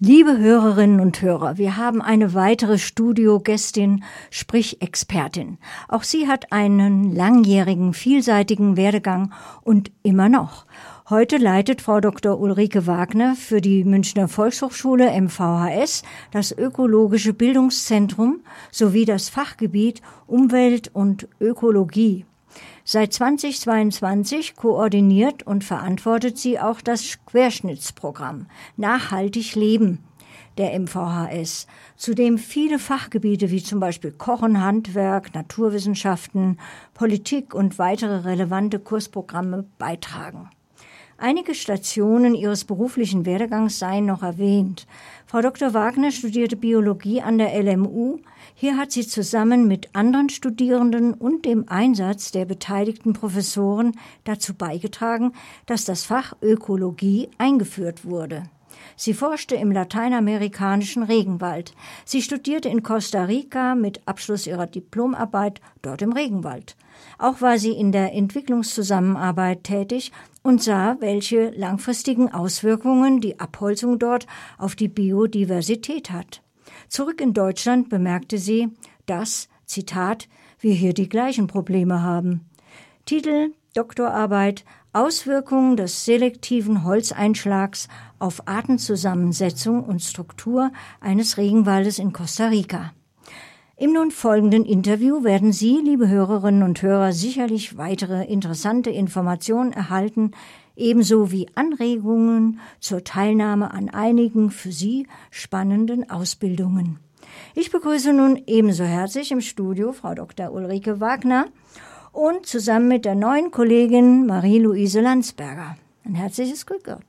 Liebe Hörerinnen und Hörer, wir haben eine weitere Studiogästin, sprich Expertin. Auch sie hat einen langjährigen, vielseitigen Werdegang und immer noch. Heute leitet Frau Dr. Ulrike Wagner für die Münchner Volkshochschule MVHS das ökologische Bildungszentrum sowie das Fachgebiet Umwelt und Ökologie. Seit 2022 koordiniert und verantwortet sie auch das Querschnittsprogramm Nachhaltig Leben der MVHS, zu dem viele Fachgebiete wie zum Beispiel Kochen, Handwerk, Naturwissenschaften, Politik und weitere relevante Kursprogramme beitragen. Einige Stationen ihres beruflichen Werdegangs seien noch erwähnt. Frau Dr. Wagner studierte Biologie an der LMU. Hier hat sie zusammen mit anderen Studierenden und dem Einsatz der beteiligten Professoren dazu beigetragen, dass das Fach Ökologie eingeführt wurde. Sie forschte im lateinamerikanischen Regenwald. Sie studierte in Costa Rica mit Abschluss ihrer Diplomarbeit dort im Regenwald. Auch war sie in der Entwicklungszusammenarbeit tätig und sah, welche langfristigen Auswirkungen die Abholzung dort auf die Biodiversität hat. Zurück in Deutschland bemerkte sie, dass, Zitat, wir hier die gleichen Probleme haben. Titel Doktorarbeit Auswirkungen des selektiven Holzeinschlags auf Artenzusammensetzung und Struktur eines Regenwaldes in Costa Rica. Im nun folgenden Interview werden Sie, liebe Hörerinnen und Hörer, sicherlich weitere interessante Informationen erhalten, ebenso wie Anregungen zur Teilnahme an einigen für Sie spannenden Ausbildungen. Ich begrüße nun ebenso herzlich im Studio Frau Dr. Ulrike Wagner und zusammen mit der neuen Kollegin Marie-Louise Landsberger. Ein herzliches Glück Gott.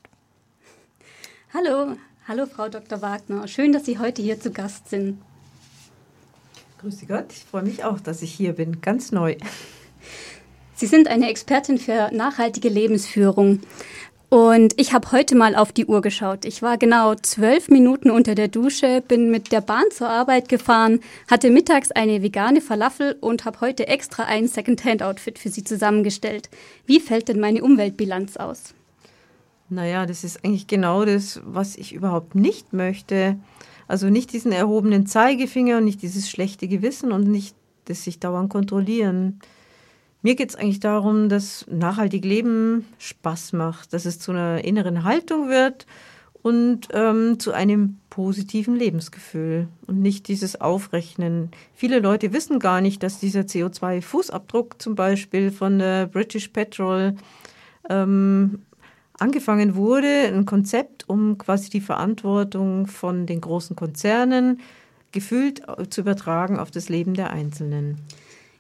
Hallo, hallo Frau Dr. Wagner. Schön, dass Sie heute hier zu Gast sind. Grüße Gott, ich freue mich auch, dass ich hier bin, ganz neu. Sie sind eine Expertin für nachhaltige Lebensführung. Und ich habe heute mal auf die Uhr geschaut. Ich war genau zwölf Minuten unter der Dusche, bin mit der Bahn zur Arbeit gefahren, hatte mittags eine vegane Falafel und habe heute extra ein Secondhand-Outfit für Sie zusammengestellt. Wie fällt denn meine Umweltbilanz aus? Naja, das ist eigentlich genau das, was ich überhaupt nicht möchte. Also nicht diesen erhobenen Zeigefinger und nicht dieses schlechte Gewissen und nicht das sich dauernd kontrollieren. Mir geht es eigentlich darum, dass nachhaltig Leben Spaß macht, dass es zu einer inneren Haltung wird und ähm, zu einem positiven Lebensgefühl und nicht dieses Aufrechnen. Viele Leute wissen gar nicht, dass dieser CO2-Fußabdruck zum Beispiel von der British Petrol ähm, angefangen wurde, ein Konzept, um quasi die Verantwortung von den großen Konzernen gefühlt zu übertragen auf das Leben der Einzelnen.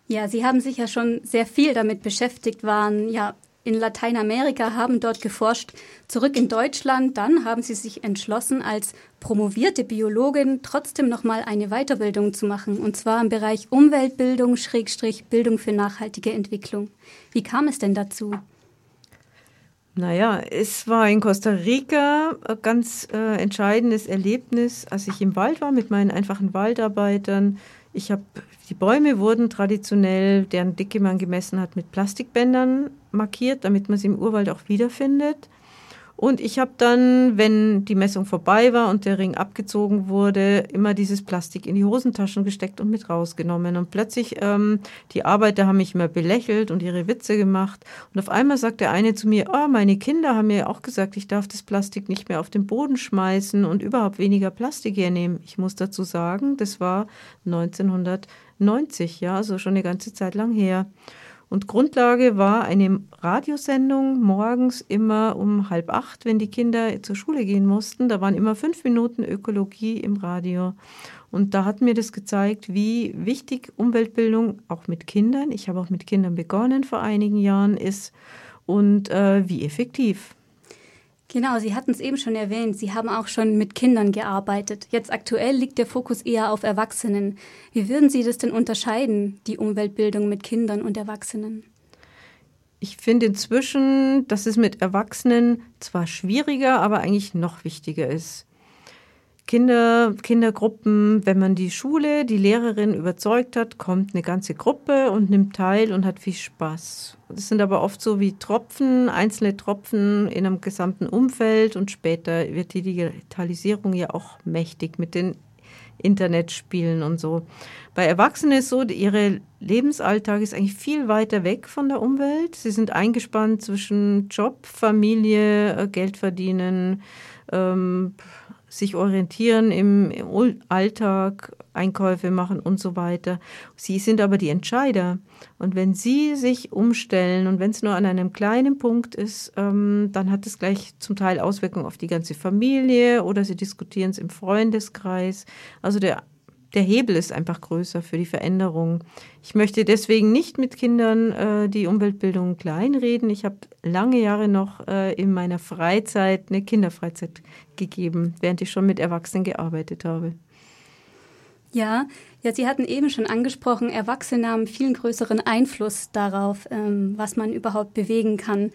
Ja, Sie haben sich ja schon sehr viel damit beschäftigt, waren ja in Lateinamerika, haben dort geforscht, zurück in Deutschland. Dann haben Sie sich entschlossen, als promovierte Biologin trotzdem nochmal eine Weiterbildung zu machen, und zwar im Bereich Umweltbildung, Schrägstrich Bildung für nachhaltige Entwicklung. Wie kam es denn dazu? Naja, es war in Costa Rica ein ganz äh, entscheidendes Erlebnis, als ich im Wald war mit meinen einfachen Waldarbeitern. Ich habe die Bäume wurden traditionell, deren Dicke man gemessen hat, mit Plastikbändern markiert, damit man sie im Urwald auch wiederfindet. Und ich habe dann, wenn die Messung vorbei war und der Ring abgezogen wurde, immer dieses Plastik in die Hosentaschen gesteckt und mit rausgenommen. Und plötzlich, ähm, die Arbeiter haben mich immer belächelt und ihre Witze gemacht. Und auf einmal sagt der eine zu mir, oh, meine Kinder haben mir auch gesagt, ich darf das Plastik nicht mehr auf den Boden schmeißen und überhaupt weniger Plastik hernehmen. Ich muss dazu sagen, das war 1990, ja, also schon eine ganze Zeit lang her. Und Grundlage war eine Radiosendung morgens immer um halb acht, wenn die Kinder zur Schule gehen mussten. Da waren immer fünf Minuten Ökologie im Radio. Und da hat mir das gezeigt, wie wichtig Umweltbildung auch mit Kindern, ich habe auch mit Kindern begonnen vor einigen Jahren, ist und äh, wie effektiv. Genau, Sie hatten es eben schon erwähnt, Sie haben auch schon mit Kindern gearbeitet. Jetzt aktuell liegt der Fokus eher auf Erwachsenen. Wie würden Sie das denn unterscheiden, die Umweltbildung mit Kindern und Erwachsenen? Ich finde inzwischen, dass es mit Erwachsenen zwar schwieriger, aber eigentlich noch wichtiger ist. Kinder, Kindergruppen, wenn man die Schule, die Lehrerin überzeugt hat, kommt eine ganze Gruppe und nimmt teil und hat viel Spaß. Das sind aber oft so wie Tropfen, einzelne Tropfen in einem gesamten Umfeld und später wird die Digitalisierung ja auch mächtig mit den Internetspielen und so. Bei Erwachsenen ist so, ihre Lebensalltag ist eigentlich viel weiter weg von der Umwelt. Sie sind eingespannt zwischen Job, Familie, äh, Geld verdienen, ähm, sich orientieren im Alltag, Einkäufe machen und so weiter. Sie sind aber die Entscheider. Und wenn Sie sich umstellen und wenn es nur an einem kleinen Punkt ist, ähm, dann hat es gleich zum Teil Auswirkungen auf die ganze Familie oder Sie diskutieren es im Freundeskreis. Also der der Hebel ist einfach größer für die Veränderung. Ich möchte deswegen nicht mit Kindern äh, die Umweltbildung kleinreden. Ich habe lange Jahre noch äh, in meiner Freizeit eine Kinderfreizeit gegeben, während ich schon mit Erwachsenen gearbeitet habe. Ja, ja, Sie hatten eben schon angesprochen, Erwachsene haben viel größeren Einfluss darauf, ähm, was man überhaupt bewegen kann.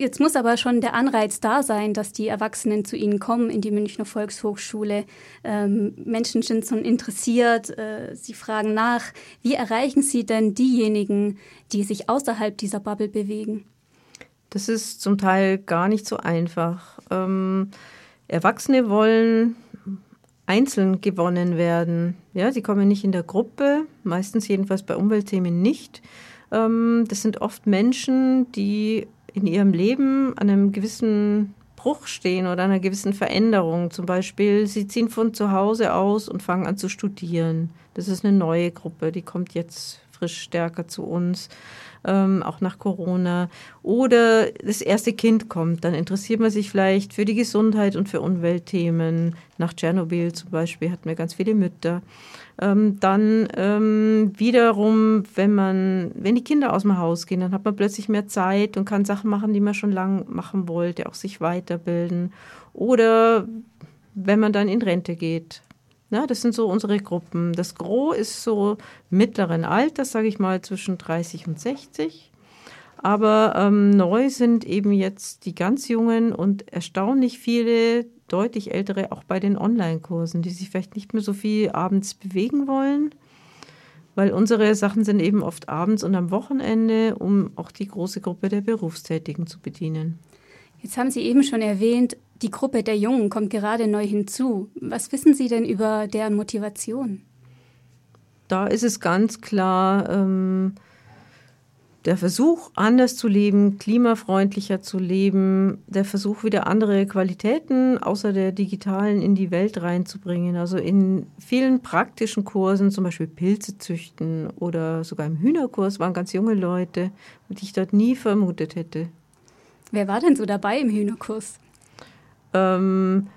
Jetzt muss aber schon der Anreiz da sein, dass die Erwachsenen zu Ihnen kommen in die Münchner Volkshochschule. Ähm, Menschen sind schon interessiert, äh, sie fragen nach. Wie erreichen Sie denn diejenigen, die sich außerhalb dieser Bubble bewegen? Das ist zum Teil gar nicht so einfach. Ähm, Erwachsene wollen einzeln gewonnen werden. Ja, sie kommen nicht in der Gruppe, meistens jedenfalls bei Umweltthemen nicht. Ähm, das sind oft Menschen, die in ihrem Leben an einem gewissen Bruch stehen oder einer gewissen Veränderung. Zum Beispiel, sie ziehen von zu Hause aus und fangen an zu studieren. Das ist eine neue Gruppe, die kommt jetzt frisch stärker zu uns ähm, auch nach Corona. Oder das erste Kind kommt, dann interessiert man sich vielleicht für die Gesundheit und für Umweltthemen. Nach Tschernobyl zum Beispiel hatten wir ganz viele Mütter. Ähm, dann ähm, wiederum, wenn man, wenn die Kinder aus dem Haus gehen, dann hat man plötzlich mehr Zeit und kann Sachen machen, die man schon lange machen wollte, auch sich weiterbilden. Oder wenn man dann in Rente geht, ja, das sind so unsere Gruppen. Das Gros ist so mittleren Alters, sage ich mal, zwischen 30 und 60. Aber ähm, neu sind eben jetzt die ganz Jungen und erstaunlich viele deutlich ältere auch bei den Online-Kursen, die sich vielleicht nicht mehr so viel abends bewegen wollen, weil unsere Sachen sind eben oft abends und am Wochenende, um auch die große Gruppe der Berufstätigen zu bedienen. Jetzt haben Sie eben schon erwähnt, die Gruppe der Jungen kommt gerade neu hinzu. Was wissen Sie denn über deren Motivation? Da ist es ganz klar ähm, der Versuch, anders zu leben, klimafreundlicher zu leben, der Versuch, wieder andere Qualitäten außer der digitalen in die Welt reinzubringen. Also in vielen praktischen Kursen, zum Beispiel Pilze züchten oder sogar im Hühnerkurs, waren ganz junge Leute, die ich dort nie vermutet hätte. Wer war denn so dabei im Hühnerkurs? Ähm,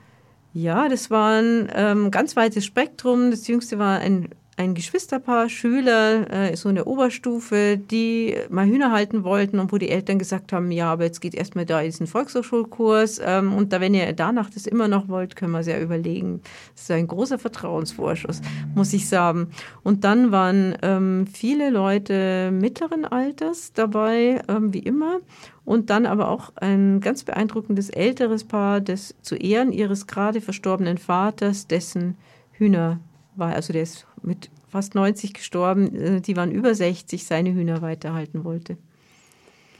ja, das war ein ähm, ganz weites Spektrum. Das jüngste war ein, ein Geschwisterpaar, Schüler, äh, so in der Oberstufe, die mal Hühner halten wollten und wo die Eltern gesagt haben, ja, aber jetzt geht erstmal da diesen Volkshochschulkurs ähm, und da, wenn ihr danach das immer noch wollt, können wir es ja überlegen. Das ist ein großer Vertrauensvorschuss, muss ich sagen. Und dann waren ähm, viele Leute mittleren Alters dabei, ähm, wie immer und dann aber auch ein ganz beeindruckendes älteres Paar, das zu Ehren ihres gerade verstorbenen Vaters, dessen Hühner war, also der ist mit fast 90 gestorben, äh, die waren über 60, seine Hühner weiterhalten wollte.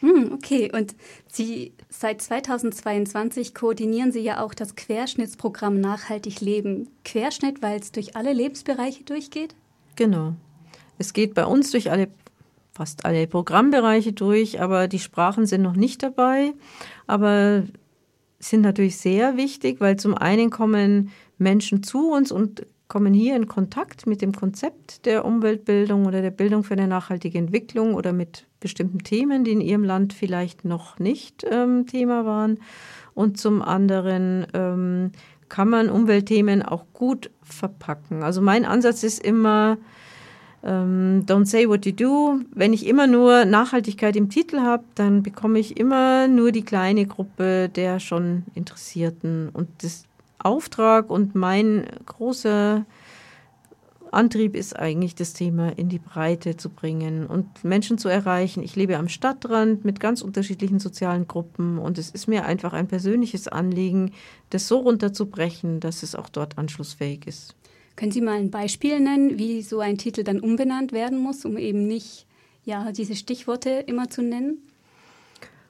Hm, okay, und Sie seit 2022 koordinieren Sie ja auch das Querschnittsprogramm Nachhaltig Leben. Querschnitt, weil es durch alle Lebensbereiche durchgeht? Genau. Es geht bei uns durch alle fast alle Programmbereiche durch, aber die Sprachen sind noch nicht dabei. Aber sind natürlich sehr wichtig, weil zum einen kommen Menschen zu uns und kommen hier in Kontakt mit dem Konzept der Umweltbildung oder der Bildung für eine nachhaltige Entwicklung oder mit bestimmten Themen, die in ihrem Land vielleicht noch nicht ähm, Thema waren. Und zum anderen ähm, kann man Umweltthemen auch gut verpacken. Also mein Ansatz ist immer, ähm, Don't Say What You Do. Wenn ich immer nur Nachhaltigkeit im Titel habe, dann bekomme ich immer nur die kleine Gruppe der schon Interessierten. Und das Auftrag und mein großer Antrieb ist eigentlich das Thema in die Breite zu bringen und Menschen zu erreichen. Ich lebe am Stadtrand mit ganz unterschiedlichen sozialen Gruppen und es ist mir einfach ein persönliches Anliegen, das so runterzubrechen, dass es auch dort anschlussfähig ist. Können Sie mal ein Beispiel nennen, wie so ein Titel dann umbenannt werden muss, um eben nicht ja, diese Stichworte immer zu nennen?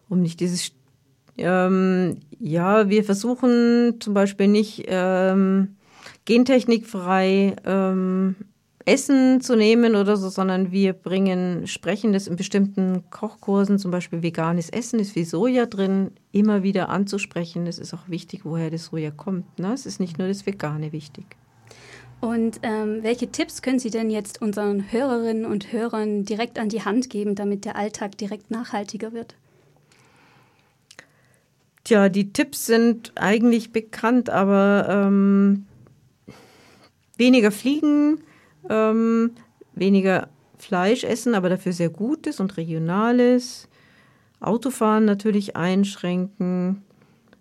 Um nicht dieses ähm, ja, wir versuchen zum Beispiel nicht ähm, gentechnikfrei ähm, Essen zu nehmen oder so, sondern wir bringen, sprechen das in bestimmten Kochkursen, zum Beispiel veganes Essen ist wie Soja drin, immer wieder anzusprechen. Es ist auch wichtig, woher das Soja kommt. Ne? Es ist nicht nur das Vegane wichtig. Und ähm, welche Tipps können Sie denn jetzt unseren Hörerinnen und Hörern direkt an die Hand geben, damit der Alltag direkt nachhaltiger wird? Tja, die Tipps sind eigentlich bekannt, aber ähm, weniger fliegen, ähm, weniger Fleisch essen, aber dafür sehr gutes und regionales. Autofahren natürlich einschränken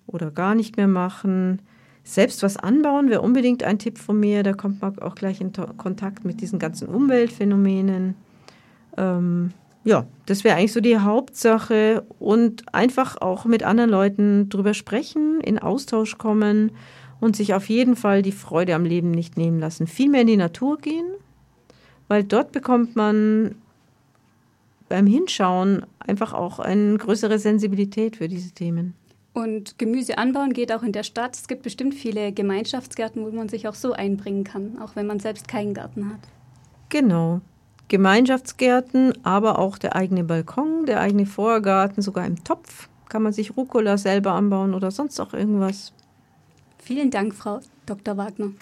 oder gar nicht mehr machen. Selbst was anbauen wäre unbedingt ein Tipp von mir. Da kommt man auch gleich in Kontakt mit diesen ganzen Umweltphänomenen. Ähm, ja, das wäre eigentlich so die Hauptsache und einfach auch mit anderen Leuten drüber sprechen, in Austausch kommen und sich auf jeden Fall die Freude am Leben nicht nehmen lassen. Viel mehr in die Natur gehen, weil dort bekommt man beim Hinschauen einfach auch eine größere Sensibilität für diese Themen. Und Gemüse anbauen geht auch in der Stadt. Es gibt bestimmt viele Gemeinschaftsgärten, wo man sich auch so einbringen kann, auch wenn man selbst keinen Garten hat. Genau. Gemeinschaftsgärten, aber auch der eigene Balkon, der eigene Vorgarten, sogar im Topf kann man sich Rucola selber anbauen oder sonst auch irgendwas. Vielen Dank, Frau Dr. Wagner.